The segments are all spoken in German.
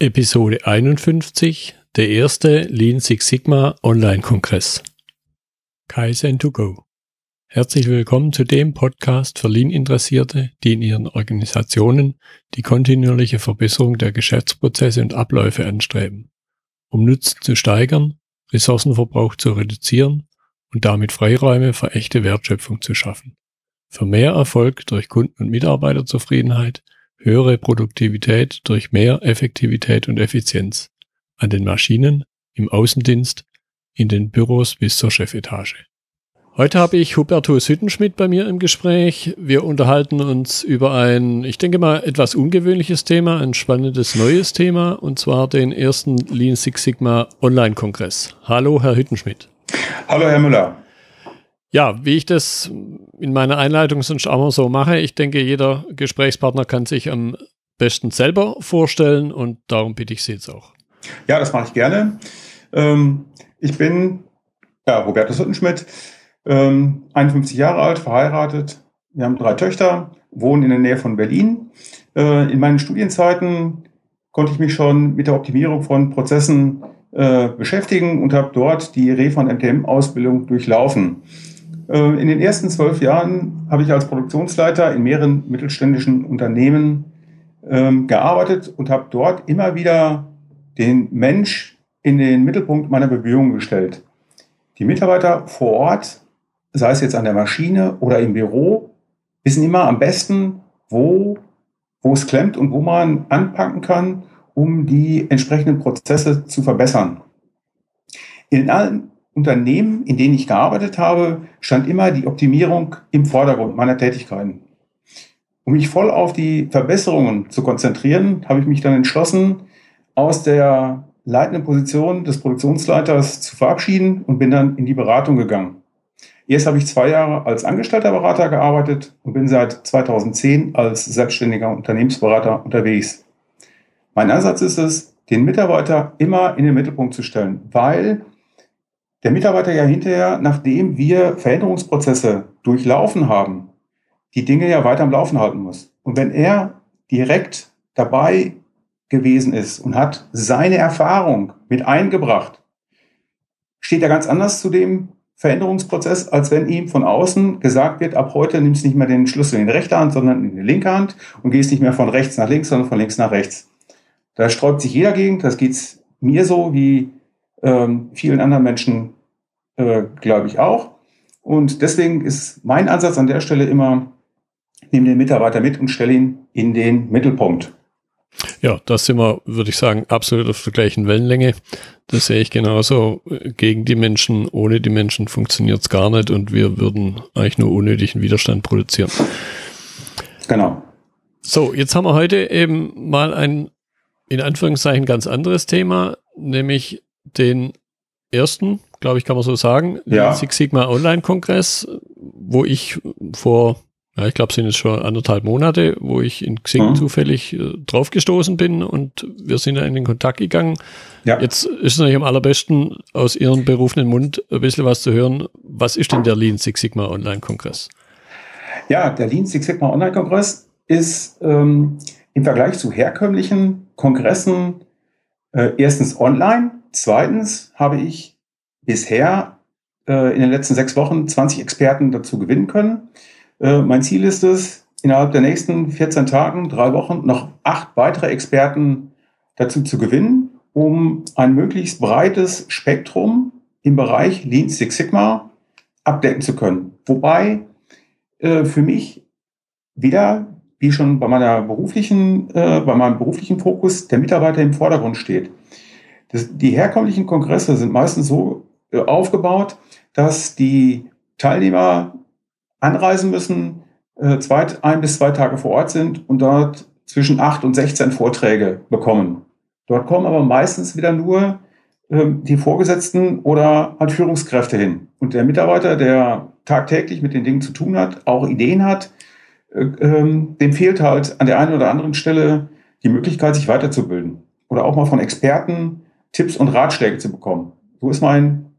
Episode 51, der erste Lean Six Sigma Online-Kongress. Kaizen to go. Herzlich willkommen zu dem Podcast für Lean-Interessierte, die in ihren Organisationen die kontinuierliche Verbesserung der Geschäftsprozesse und Abläufe anstreben, um Nutzen zu steigern, Ressourcenverbrauch zu reduzieren und damit Freiräume für echte Wertschöpfung zu schaffen. Für mehr Erfolg durch Kunden- und Mitarbeiterzufriedenheit höhere Produktivität durch mehr Effektivität und Effizienz an den Maschinen, im Außendienst, in den Büros bis zur Chefetage. Heute habe ich Hubertus Hüttenschmidt bei mir im Gespräch. Wir unterhalten uns über ein, ich denke mal, etwas ungewöhnliches Thema, ein spannendes neues Thema, und zwar den ersten Lean Six Sigma Online-Kongress. Hallo, Herr Hüttenschmidt. Hallo, Herr Müller. Ja, wie ich das in meiner Einleitung sonst auch mal so mache, ich denke, jeder Gesprächspartner kann sich am besten selber vorstellen und darum bitte ich Sie jetzt auch. Ja, das mache ich gerne. Ähm, ich bin ja, Robertus Hüttenschmidt, ähm, 51 Jahre alt, verheiratet. Wir haben drei Töchter, wohnen in der Nähe von Berlin. Äh, in meinen Studienzeiten konnte ich mich schon mit der Optimierung von Prozessen äh, beschäftigen und habe dort die Refan MTM-Ausbildung durchlaufen. Äh, in den ersten zwölf Jahren habe ich als Produktionsleiter in mehreren mittelständischen Unternehmen ähm, gearbeitet und habe dort immer wieder den Mensch in den Mittelpunkt meiner Bemühungen gestellt. Die Mitarbeiter vor Ort, sei es jetzt an der Maschine oder im Büro, wissen immer am besten, wo, wo es klemmt und wo man anpacken kann, um die entsprechenden Prozesse zu verbessern. In allen Unternehmen, in denen ich gearbeitet habe, stand immer die Optimierung im Vordergrund meiner Tätigkeiten. Um mich voll auf die Verbesserungen zu konzentrieren, habe ich mich dann entschlossen, aus der leitenden Position des Produktionsleiters zu verabschieden und bin dann in die Beratung gegangen. Erst habe ich zwei Jahre als angestellter Berater gearbeitet und bin seit 2010 als selbstständiger Unternehmensberater unterwegs. Mein Ansatz ist es, den Mitarbeiter immer in den Mittelpunkt zu stellen, weil der Mitarbeiter ja hinterher, nachdem wir Veränderungsprozesse durchlaufen haben, die Dinge ja weiter am Laufen halten muss. Und wenn er direkt dabei gewesen ist und hat seine Erfahrung mit eingebracht, steht er ganz anders zu dem Veränderungsprozess, als wenn ihm von außen gesagt wird, ab heute nimmst du nicht mehr den Schlüssel in die rechte Hand, sondern in die linke Hand und gehst nicht mehr von rechts nach links, sondern von links nach rechts. Da sträubt sich jeder gegen, das geht's mir so wie ähm, vielen anderen Menschen, äh, glaube ich, auch. Und deswegen ist mein Ansatz an der Stelle immer, nehme den Mitarbeiter mit und stelle ihn in den Mittelpunkt. Ja, das sind wir, würde ich sagen, absolut auf der gleichen Wellenlänge. Das sehe ich genauso. Gegen die Menschen, ohne die Menschen funktioniert es gar nicht und wir würden eigentlich nur unnötigen Widerstand produzieren. Genau. So, jetzt haben wir heute eben mal ein, in Anführungszeichen, ganz anderes Thema, nämlich den ersten, glaube ich, kann man so sagen, ja. Six Sigma Online-Kongress, wo ich vor, ja, ich glaube, sind es schon anderthalb Monate, wo ich in Xing mhm. zufällig äh, draufgestoßen bin und wir sind da in den Kontakt gegangen. Ja. Jetzt ist es natürlich am allerbesten, aus Ihrem berufenen Mund ein bisschen was zu hören. Was ist denn der Lean Six Sigma Online-Kongress? Ja, der Lean Six Sigma Online-Kongress ist ähm, im Vergleich zu herkömmlichen Kongressen äh, erstens online Zweitens habe ich bisher äh, in den letzten sechs Wochen 20 Experten dazu gewinnen können. Äh, mein Ziel ist es, innerhalb der nächsten 14 Tagen, drei Wochen, noch acht weitere Experten dazu zu gewinnen, um ein möglichst breites Spektrum im Bereich Lean Six Sigma abdecken zu können. Wobei äh, für mich wieder, wie schon bei meiner beruflichen, äh, bei meinem beruflichen Fokus, der Mitarbeiter im Vordergrund steht. Das, die herkömmlichen Kongresse sind meistens so äh, aufgebaut, dass die Teilnehmer anreisen müssen, äh, zwei, ein bis zwei Tage vor Ort sind und dort zwischen acht und 16 Vorträge bekommen. Dort kommen aber meistens wieder nur ähm, die Vorgesetzten oder halt Führungskräfte hin. Und der Mitarbeiter, der tagtäglich mit den Dingen zu tun hat, auch Ideen hat, äh, ähm, dem fehlt halt an der einen oder anderen Stelle die Möglichkeit, sich weiterzubilden. Oder auch mal von Experten Tipps und Ratschläge zu bekommen. So ist mein,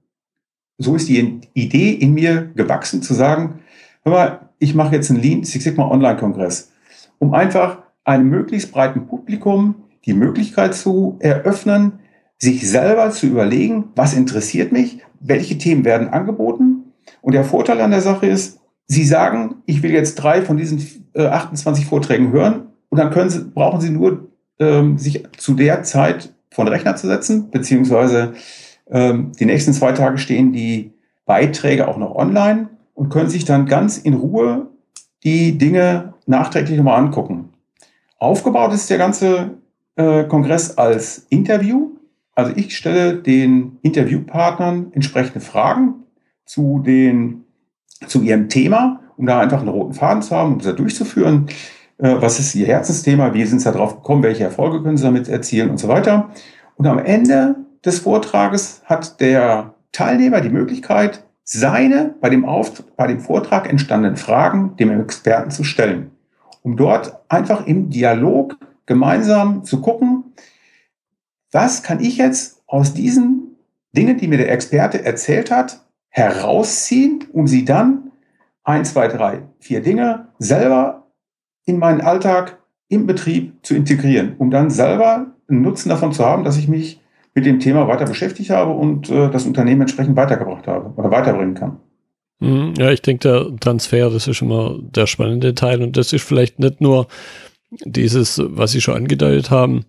so ist die Idee in mir gewachsen, zu sagen, hör mal, ich mache jetzt einen Lean Six Sigma Online-Kongress, um einfach einem möglichst breiten Publikum die Möglichkeit zu eröffnen, sich selber zu überlegen, was interessiert mich, welche Themen werden angeboten. Und der Vorteil an der Sache ist, Sie sagen, ich will jetzt drei von diesen äh, 28 Vorträgen hören und dann können Sie, brauchen Sie nur ähm, sich zu der Zeit von Rechner zu setzen, beziehungsweise ähm, die nächsten zwei Tage stehen die Beiträge auch noch online und können sich dann ganz in Ruhe die Dinge nachträglich nochmal angucken. Aufgebaut ist der ganze äh, Kongress als Interview. Also ich stelle den Interviewpartnern entsprechende Fragen zu, den, zu ihrem Thema, um da einfach einen roten Faden zu haben, um das durchzuführen. Äh, was ist ihr Herzensthema? Wie sind sie darauf gekommen? Welche Erfolge können sie damit erzielen und so weiter? Und am Ende des Vortrages hat der Teilnehmer die Möglichkeit, seine bei dem, Auf, bei dem Vortrag entstandenen Fragen dem Experten zu stellen, um dort einfach im Dialog gemeinsam zu gucken, was kann ich jetzt aus diesen Dingen, die mir der Experte erzählt hat, herausziehen, um sie dann ein, zwei, drei, vier Dinge selber in meinen Alltag im Betrieb zu integrieren, um dann selber einen Nutzen davon zu haben, dass ich mich mit dem Thema weiter beschäftigt habe und äh, das Unternehmen entsprechend weitergebracht habe oder weiterbringen kann. Mhm. Ja, ich denke, der Transfer, das ist immer der spannende Teil und das ist vielleicht nicht nur dieses, was Sie schon angedeutet haben,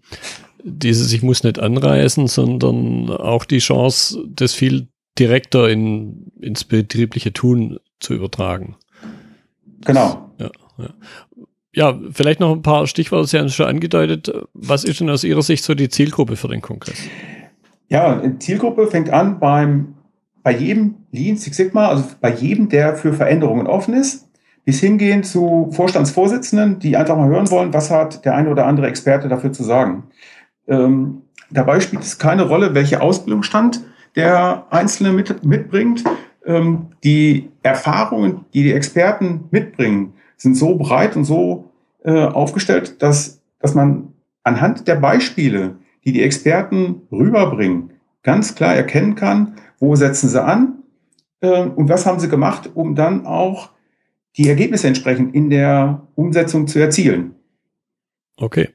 dieses, ich muss nicht anreisen, sondern auch die Chance, das viel direkter in, ins betriebliche Tun zu übertragen. Genau. Ja, ja. Ja, vielleicht noch ein paar Stichworte, Sie haben es schon angedeutet. Was ist denn aus Ihrer Sicht so die Zielgruppe für den Kongress? Ja, Zielgruppe fängt an beim, bei jedem Lean Six Sigma, also bei jedem, der für Veränderungen offen ist, bis hingehen zu Vorstandsvorsitzenden, die einfach mal hören wollen, was hat der eine oder andere Experte dafür zu sagen. Ähm, dabei spielt es keine Rolle, welche Ausbildungsstand der Einzelne mit, mitbringt. Ähm, die Erfahrungen, die die Experten mitbringen, sind so breit und so äh, aufgestellt, dass, dass man anhand der Beispiele die die Experten rüberbringen, ganz klar erkennen kann, wo setzen sie an äh, und was haben sie gemacht, um dann auch die Ergebnisse entsprechend in der Umsetzung zu erzielen. Okay.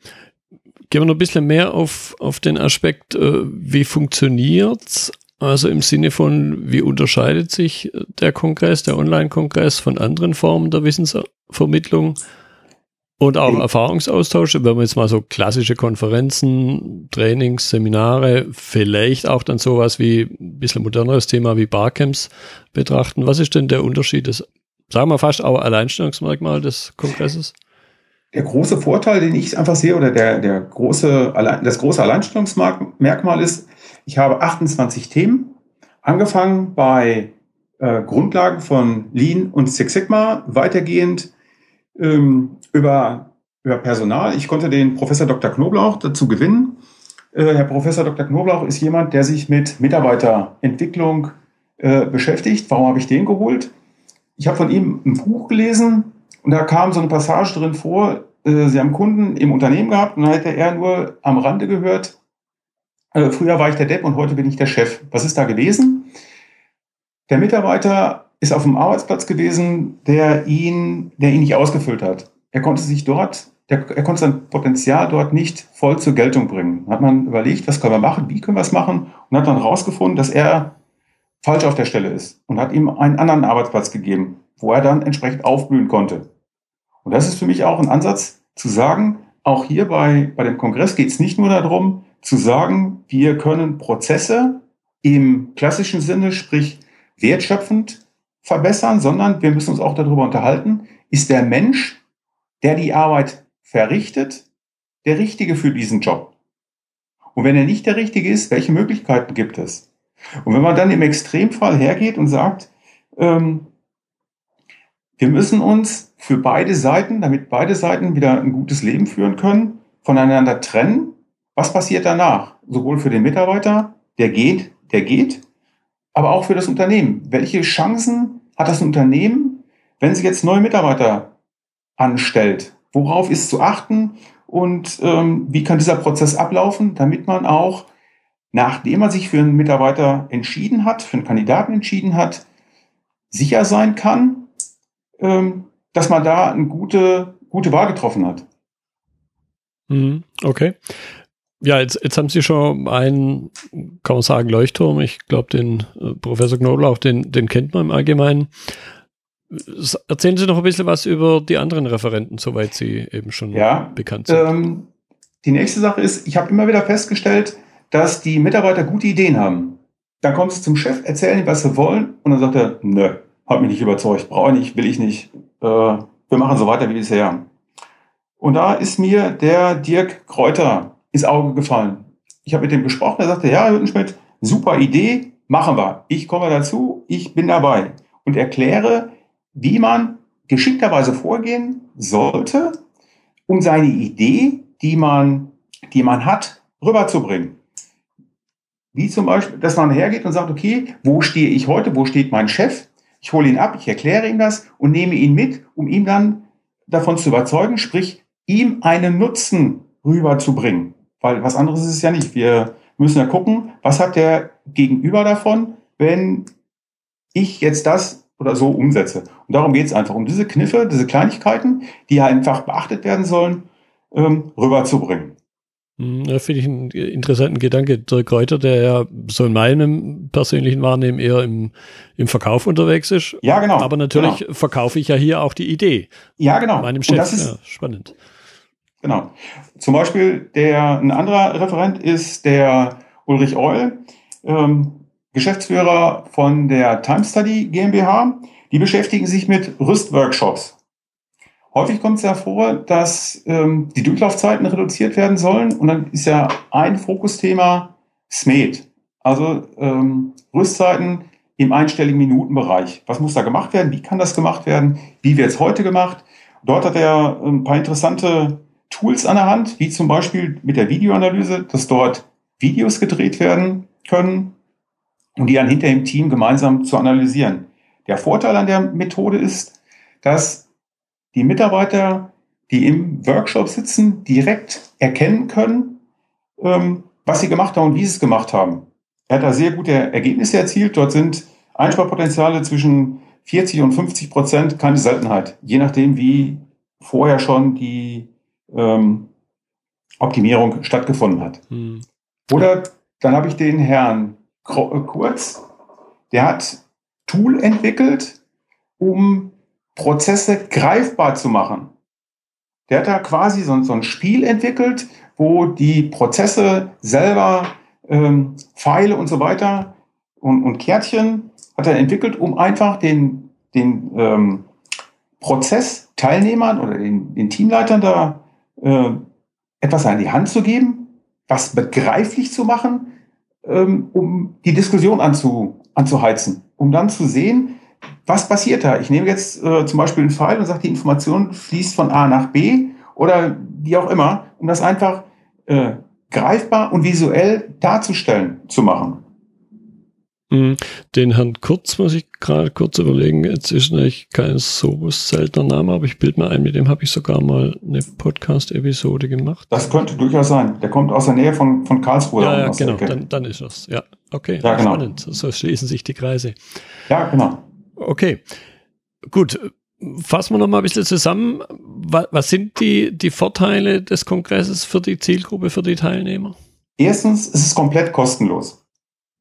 Gehen wir noch ein bisschen mehr auf, auf den Aspekt, äh, wie funktioniert's? Also im Sinne von, wie unterscheidet sich der Kongress, der Online-Kongress von anderen Formen der Wissensvermittlung? Und auch Erfahrungsaustausch, wenn wir jetzt mal so klassische Konferenzen, Trainings, Seminare, vielleicht auch dann sowas wie ein bisschen moderneres Thema wie Barcamps betrachten. Was ist denn der Unterschied des, sagen wir fast auch Alleinstellungsmerkmal des Kongresses? Der große Vorteil, den ich einfach sehe, oder der, der große, das große Alleinstellungsmerkmal ist, ich habe 28 Themen, angefangen bei äh, Grundlagen von Lean und Six Sigma, weitergehend ähm, über, über Personal. Ich konnte den Professor Dr. Knoblauch dazu gewinnen. Äh, Herr Professor Dr. Knoblauch ist jemand, der sich mit Mitarbeiterentwicklung äh, beschäftigt. Warum habe ich den geholt? Ich habe von ihm ein Buch gelesen und da kam so eine Passage drin vor, äh, Sie haben Kunden im Unternehmen gehabt und dann hätte er nur am Rande gehört, äh, früher war ich der Depp und heute bin ich der Chef. Was ist da gewesen? Der Mitarbeiter ist auf dem Arbeitsplatz gewesen, der ihn, der ihn nicht ausgefüllt hat. Er konnte sich dort, der, er konnte sein Potenzial dort nicht voll zur Geltung bringen. Hat man überlegt, was können wir machen, wie können wir es machen und hat dann rausgefunden, dass er falsch auf der Stelle ist und hat ihm einen anderen Arbeitsplatz gegeben, wo er dann entsprechend aufblühen konnte. Und das ist für mich auch ein Ansatz zu sagen, auch hier bei, bei dem Kongress geht es nicht nur darum, zu sagen, wir können Prozesse im klassischen Sinne, sprich wertschöpfend verbessern, sondern wir müssen uns auch darüber unterhalten, ist der Mensch, der die Arbeit verrichtet, der Richtige für diesen Job? Und wenn er nicht der Richtige ist, welche Möglichkeiten gibt es? Und wenn man dann im Extremfall hergeht und sagt, ähm, wir müssen uns für beide Seiten, damit beide Seiten wieder ein gutes Leben führen können, voneinander trennen, was passiert danach? Sowohl für den Mitarbeiter, der geht, der geht, aber auch für das Unternehmen. Welche Chancen hat das Unternehmen, wenn sie jetzt neue Mitarbeiter anstellt? Worauf ist zu achten und ähm, wie kann dieser Prozess ablaufen, damit man auch, nachdem man sich für einen Mitarbeiter entschieden hat, für einen Kandidaten entschieden hat, sicher sein kann, ähm, dass man da eine gute, gute Wahl getroffen hat. Mhm, okay. Ja, jetzt, jetzt haben Sie schon einen, kann man sagen, Leuchtturm. Ich glaube, den äh, Professor Knoblauch, den, den kennt man im Allgemeinen. Erzählen Sie noch ein bisschen was über die anderen Referenten, soweit sie eben schon ja, bekannt sind. Ähm, die nächste Sache ist, ich habe immer wieder festgestellt, dass die Mitarbeiter gute Ideen haben. Dann kommen sie zum Chef, erzählen, was sie wollen, und dann sagt er, nö, hat mich nicht überzeugt, brauche ich nicht, will ich nicht. Äh, wir machen so weiter wie bisher. Und da ist mir der Dirk Kräuter ins Auge gefallen. Ich habe mit dem gesprochen, er sagte, ja, Hüttenschmidt, super Idee, machen wir. Ich komme dazu, ich bin dabei und erkläre, wie man geschickterweise vorgehen sollte, um seine Idee, die man, die man hat, rüberzubringen. Wie zum Beispiel, dass man hergeht und sagt, okay, wo stehe ich heute, wo steht mein Chef? Ich hole ihn ab, ich erkläre ihm das und nehme ihn mit, um ihn dann davon zu überzeugen, sprich, ihm einen Nutzen rüberzubringen. Weil was anderes ist es ja nicht. Wir müssen ja gucken, was hat der Gegenüber davon, wenn ich jetzt das oder so umsetze. Und darum geht es einfach, um diese Kniffe, diese Kleinigkeiten, die einfach beachtet werden sollen, ähm, rüberzubringen. Hm, da finde ich einen interessanten Gedanke. Dirk Reuter, der ja so in meinem persönlichen Wahrnehmen eher im, im Verkauf unterwegs ist. Ja, genau. Aber natürlich genau. verkaufe ich ja hier auch die Idee. Ja, genau. Meinem Chef. Und das ist ja, spannend. Genau. Zum Beispiel der, ein anderer Referent ist der Ulrich Eul. Ähm, Geschäftsführer von der Time Study GmbH. Die beschäftigen sich mit Rüstworkshops. Häufig kommt es ja vor, dass ähm, die Durchlaufzeiten reduziert werden sollen und dann ist ja ein Fokusthema SMED, also ähm, Rüstzeiten im einstelligen Minutenbereich. Was muss da gemacht werden? Wie kann das gemacht werden? Wie wird es heute gemacht? Dort hat er ein paar interessante Tools an der Hand, wie zum Beispiel mit der Videoanalyse, dass dort Videos gedreht werden können, und die dann hinter im Team gemeinsam zu analysieren. Der Vorteil an der Methode ist, dass die Mitarbeiter, die im Workshop sitzen, direkt erkennen können, ähm, was sie gemacht haben und wie sie es gemacht haben. Er hat da sehr gute Ergebnisse erzielt. Dort sind Einsparpotenziale zwischen 40 und 50 Prozent keine Seltenheit, je nachdem, wie vorher schon die ähm, Optimierung stattgefunden hat. Hm. Oder dann habe ich den Herrn äh, kurz, der hat Tool entwickelt, um Prozesse greifbar zu machen. Der hat da quasi so, so ein Spiel entwickelt, wo die Prozesse selber ähm, Pfeile und so weiter und, und Kärtchen hat er entwickelt, um einfach den, den ähm, Prozessteilnehmern oder den, den Teamleitern da äh, etwas an die Hand zu geben, was begreiflich zu machen, ähm, um die Diskussion anzu, anzuheizen, um dann zu sehen, was passiert da. Ich nehme jetzt äh, zum Beispiel einen Pfeil und sage, die Information fließt von A nach B oder wie auch immer, um das einfach äh, greifbar und visuell darzustellen zu machen. Mhm. Den Herrn Kurz muss ich gerade kurz überlegen. Jetzt ist natürlich kein so seltener Name, aber ich bilde mir ein, mit dem habe ich sogar mal eine Podcast-Episode gemacht. Das könnte durchaus sein. Der kommt aus der Nähe von, von Karlsruhe. Ja, ja genau, dann, dann ist das. Ja, okay. Ja, genau. Spannend. So schließen sich die Kreise. Ja, genau. Okay. Gut. Fassen wir noch mal ein bisschen zusammen. Was sind die, die Vorteile des Kongresses für die Zielgruppe, für die Teilnehmer? Erstens, es ist komplett kostenlos.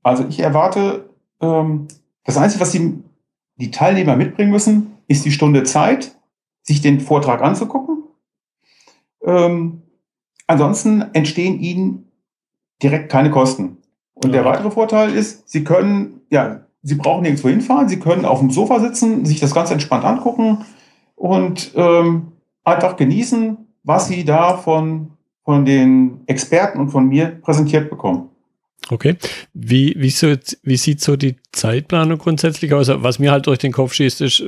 Also ich erwarte, ähm, das Einzige, was die, die Teilnehmer mitbringen müssen, ist die Stunde Zeit, sich den Vortrag anzugucken. Ähm, ansonsten entstehen ihnen direkt keine Kosten. Und ja. der weitere Vorteil ist, sie können, ja, sie brauchen nirgendwo hinfahren, sie können auf dem Sofa sitzen, sich das ganz entspannt angucken und ähm, einfach genießen, was sie da von, von den Experten und von mir präsentiert bekommen. Okay. Wie, wie, so, wie sieht so die Zeitplanung grundsätzlich aus? Was mir halt durch den Kopf schießt, ist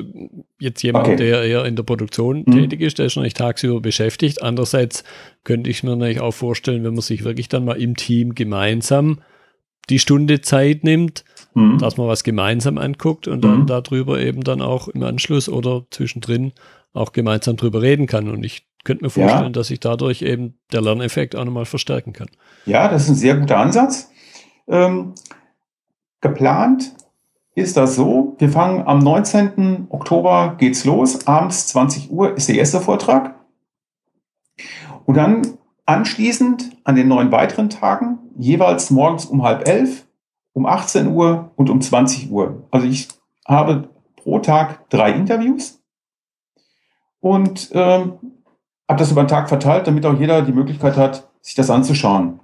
jetzt jemand, okay. der eher in der Produktion mhm. tätig ist, der ist nicht tagsüber beschäftigt. Andererseits könnte ich mir natürlich auch vorstellen, wenn man sich wirklich dann mal im Team gemeinsam die Stunde Zeit nimmt, mhm. dass man was gemeinsam anguckt und dann mhm. darüber eben dann auch im Anschluss oder zwischendrin auch gemeinsam drüber reden kann. Und ich könnte mir vorstellen, ja. dass sich dadurch eben der Lerneffekt auch nochmal verstärken kann. Ja, das ist ein sehr guter Ansatz. Ähm, geplant ist das so, wir fangen am 19. Oktober geht's los, abends 20 Uhr ist der erste Vortrag. Und dann anschließend an den neun weiteren Tagen jeweils morgens um halb elf, um 18 Uhr und um 20 Uhr. Also ich habe pro Tag drei Interviews und ähm, habe das über den Tag verteilt, damit auch jeder die Möglichkeit hat, sich das anzuschauen.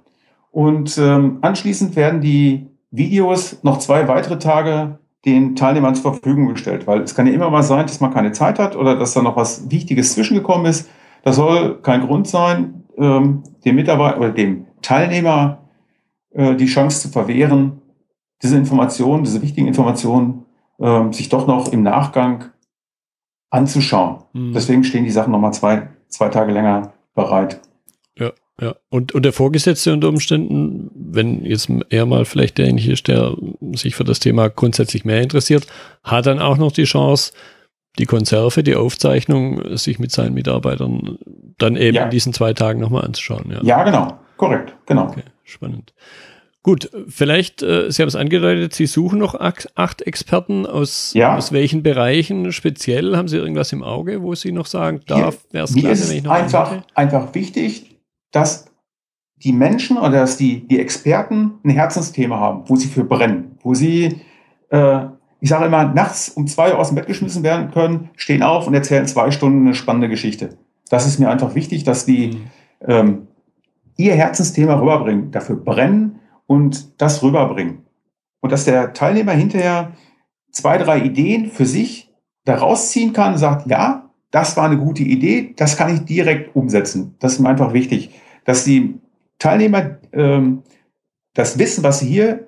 Und ähm, anschließend werden die Videos noch zwei weitere Tage den Teilnehmern zur Verfügung gestellt, weil es kann ja immer mal sein, dass man keine Zeit hat oder dass da noch was Wichtiges zwischengekommen ist. Das soll kein Grund sein, ähm, dem Mitarbeiter oder dem Teilnehmer äh, die Chance zu verwehren, diese Informationen, diese wichtigen Informationen, äh, sich doch noch im Nachgang anzuschauen. Mhm. Deswegen stehen die Sachen nochmal zwei, zwei Tage länger bereit. Ja. Und, und der Vorgesetzte unter Umständen, wenn jetzt eher mal vielleicht derjenige ist, der sich für das Thema grundsätzlich mehr interessiert, hat dann auch noch die Chance, die Konserve, die Aufzeichnung, sich mit seinen Mitarbeitern dann eben ja. in diesen zwei Tagen nochmal anzuschauen. Ja. ja, genau. Korrekt, genau. Okay, spannend. Gut, vielleicht, äh, Sie haben es angedeutet, Sie suchen noch acht Experten aus, ja. aus welchen Bereichen speziell? Haben Sie irgendwas im Auge, wo Sie noch sagen, da wäre es klasse, wenn ich noch einfach, einfach wichtig, dass die Menschen oder dass die, die Experten ein Herzensthema haben, wo sie für brennen, wo sie äh, ich sage immer, nachts um zwei Uhr aus dem Bett geschmissen werden können, stehen auf und erzählen zwei Stunden eine spannende Geschichte. Das ist mir einfach wichtig, dass die mhm. ähm, ihr Herzensthema rüberbringen, dafür brennen und das rüberbringen. Und dass der Teilnehmer hinterher zwei, drei Ideen für sich daraus ziehen kann und sagt, ja, das war eine gute Idee, das kann ich direkt umsetzen. Das ist mir einfach wichtig, dass die Teilnehmer ähm, das Wissen, was sie hier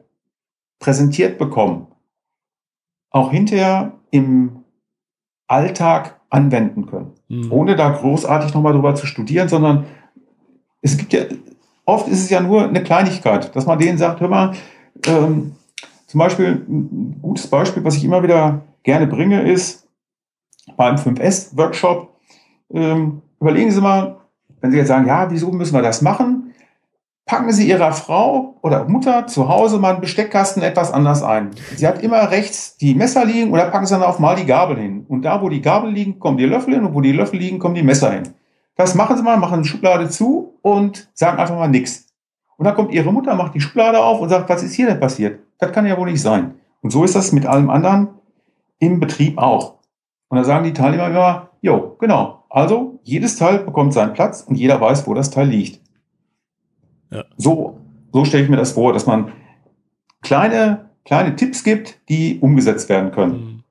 präsentiert bekommen, auch hinterher im Alltag anwenden können. Mhm. Ohne da großartig nochmal drüber zu studieren, sondern es gibt ja, oft ist es ja nur eine Kleinigkeit, dass man denen sagt, hör mal, ähm, zum Beispiel ein gutes Beispiel, was ich immer wieder gerne bringe, ist beim 5S-Workshop, ähm, überlegen Sie mal, wenn Sie jetzt sagen, ja, wieso müssen wir das machen? packen Sie Ihrer Frau oder Mutter zu Hause mal einen Besteckkasten etwas anders ein. Sie hat immer rechts die Messer liegen da packen Sie dann auf mal die Gabel hin. Und da, wo die Gabel liegen, kommen die Löffel hin und wo die Löffel liegen, kommen die Messer hin. Das machen Sie mal, machen die Schublade zu und sagen einfach mal nichts. Und dann kommt Ihre Mutter, macht die Schublade auf und sagt, was ist hier denn passiert? Das kann ja wohl nicht sein. Und so ist das mit allem anderen im Betrieb auch. Und da sagen die Teilnehmer immer, jo, genau. Also jedes Teil bekommt seinen Platz und jeder weiß, wo das Teil liegt. Ja. So, so stelle ich mir das vor, dass man kleine, kleine Tipps gibt, die umgesetzt werden können. Mhm.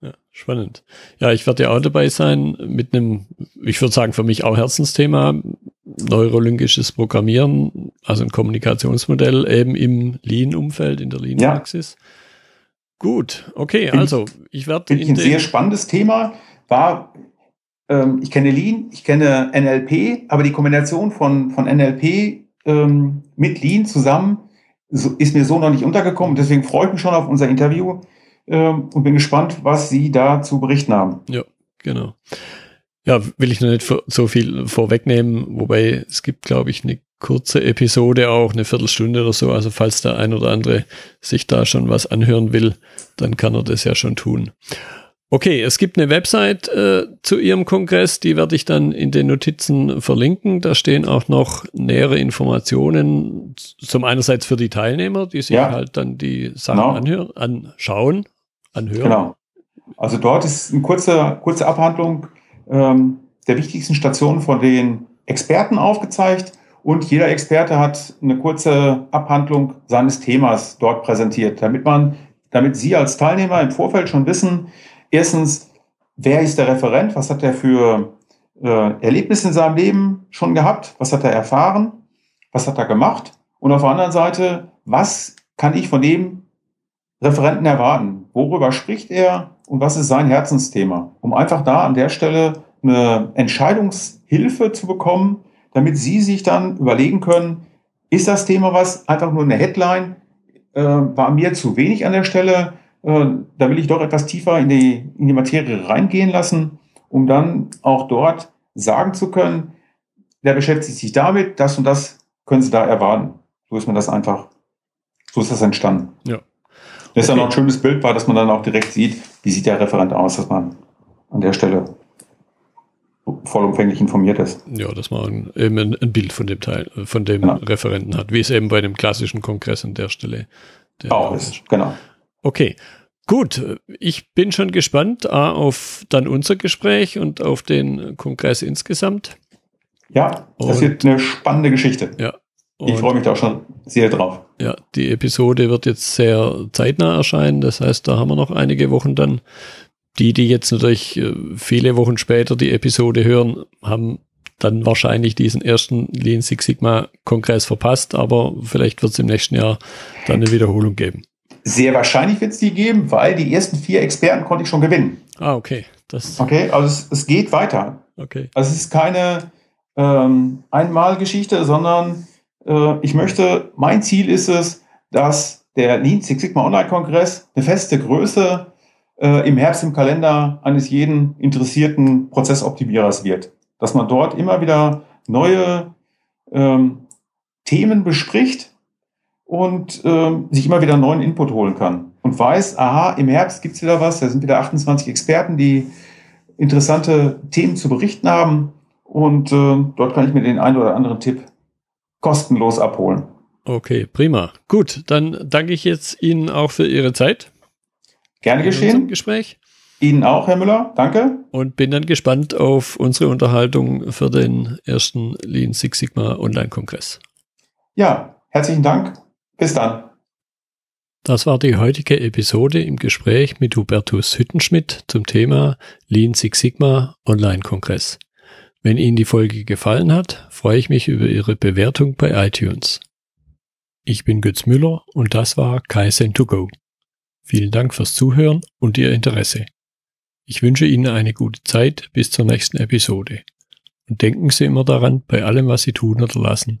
Ja, spannend. Ja, ich werde ja auch dabei sein mit einem, ich würde sagen, für mich auch Herzensthema, neurolingisches Programmieren, also ein Kommunikationsmodell eben im Lean-Umfeld, in der Lean-Praxis. Ja. Gut, okay, also ich werde. Ein sehr spannendes Thema war, ähm, ich kenne Lean, ich kenne NLP, aber die Kombination von, von NLP ähm, mit Lean zusammen so, ist mir so noch nicht untergekommen. Deswegen freue ich mich schon auf unser Interview ähm, und bin gespannt, was Sie da zu berichten haben. Ja, genau. Ja, will ich noch nicht so viel vorwegnehmen, wobei es gibt, glaube ich, eine kurze Episode auch, eine Viertelstunde oder so. Also falls der ein oder andere sich da schon was anhören will, dann kann er das ja schon tun. Okay, es gibt eine Website äh, zu Ihrem Kongress, die werde ich dann in den Notizen verlinken. Da stehen auch noch nähere Informationen, zum einerseits für die Teilnehmer, die sich ja. halt dann die Sachen genau. anhören, anschauen, anhören. Genau. Also dort ist eine kurze, kurze Abhandlung ähm, der wichtigsten Stationen von den Experten aufgezeigt und jeder Experte hat eine kurze Abhandlung seines Themas dort präsentiert, damit man, damit Sie als Teilnehmer im Vorfeld schon wissen, Erstens, wer ist der Referent? Was hat er für äh, Erlebnisse in seinem Leben schon gehabt? Was hat er erfahren? Was hat er gemacht? Und auf der anderen Seite, was kann ich von dem Referenten erwarten? Worüber spricht er und was ist sein Herzensthema? Um einfach da an der Stelle eine Entscheidungshilfe zu bekommen, damit Sie sich dann überlegen können, ist das Thema was, einfach nur eine Headline, äh, war mir zu wenig an der Stelle, da will ich doch etwas tiefer in die, in die Materie reingehen lassen, um dann auch dort sagen zu können, der beschäftigt sich damit, das und das können Sie da erwarten. So ist mir das einfach, so ist das entstanden. Ja. Das ist dann noch ein schönes Bild war, dass man dann auch direkt sieht, wie sieht der Referent aus, dass man an der Stelle vollumfänglich informiert ist. Ja, dass man eben ein, ein Bild von dem Teil, von dem genau. Referenten hat, wie es eben bei einem klassischen Kongress an der Stelle der auch ist. Genau. Okay. Gut, ich bin schon gespannt A, auf dann unser Gespräch und auf den Kongress insgesamt. Ja, das und, wird eine spannende Geschichte. Ja. ich freue mich da schon sehr drauf. Ja, die Episode wird jetzt sehr zeitnah erscheinen. Das heißt, da haben wir noch einige Wochen dann. Die, die jetzt natürlich äh, viele Wochen später die Episode hören, haben dann wahrscheinlich diesen ersten Lean Six Sigma Kongress verpasst, aber vielleicht wird es im nächsten Jahr dann eine Wiederholung geben. Sehr wahrscheinlich wird es die geben, weil die ersten vier Experten konnte ich schon gewinnen. Ah, okay. Das okay, also es, es geht weiter. Okay. Also es ist keine ähm, Einmalgeschichte, sondern äh, ich möchte, mein Ziel ist es, dass der Lean Six Sigma Online-Kongress eine feste Größe äh, im Herbst im Kalender eines jeden interessierten Prozessoptimierers wird. Dass man dort immer wieder neue ähm, Themen bespricht und ähm, sich immer wieder neuen Input holen kann. Und weiß, aha, im Herbst gibt's wieder was, da sind wieder 28 Experten, die interessante Themen zu berichten haben. Und äh, dort kann ich mir den einen oder anderen Tipp kostenlos abholen. Okay, prima. Gut, dann danke ich jetzt Ihnen auch für Ihre Zeit. Gerne geschehen. Gespräch. Ihnen auch, Herr Müller. Danke. Und bin dann gespannt auf unsere Unterhaltung für den ersten Lean Six Sigma Online-Kongress. Ja, herzlichen Dank. Bis dann. Das war die heutige Episode im Gespräch mit Hubertus Hüttenschmidt zum Thema Lean Six Sigma Online-Kongress. Wenn Ihnen die Folge gefallen hat, freue ich mich über Ihre Bewertung bei iTunes. Ich bin Götz Müller und das war Kaizen2Go. Vielen Dank fürs Zuhören und Ihr Interesse. Ich wünsche Ihnen eine gute Zeit bis zur nächsten Episode. Und denken Sie immer daran, bei allem, was Sie tun oder lassen.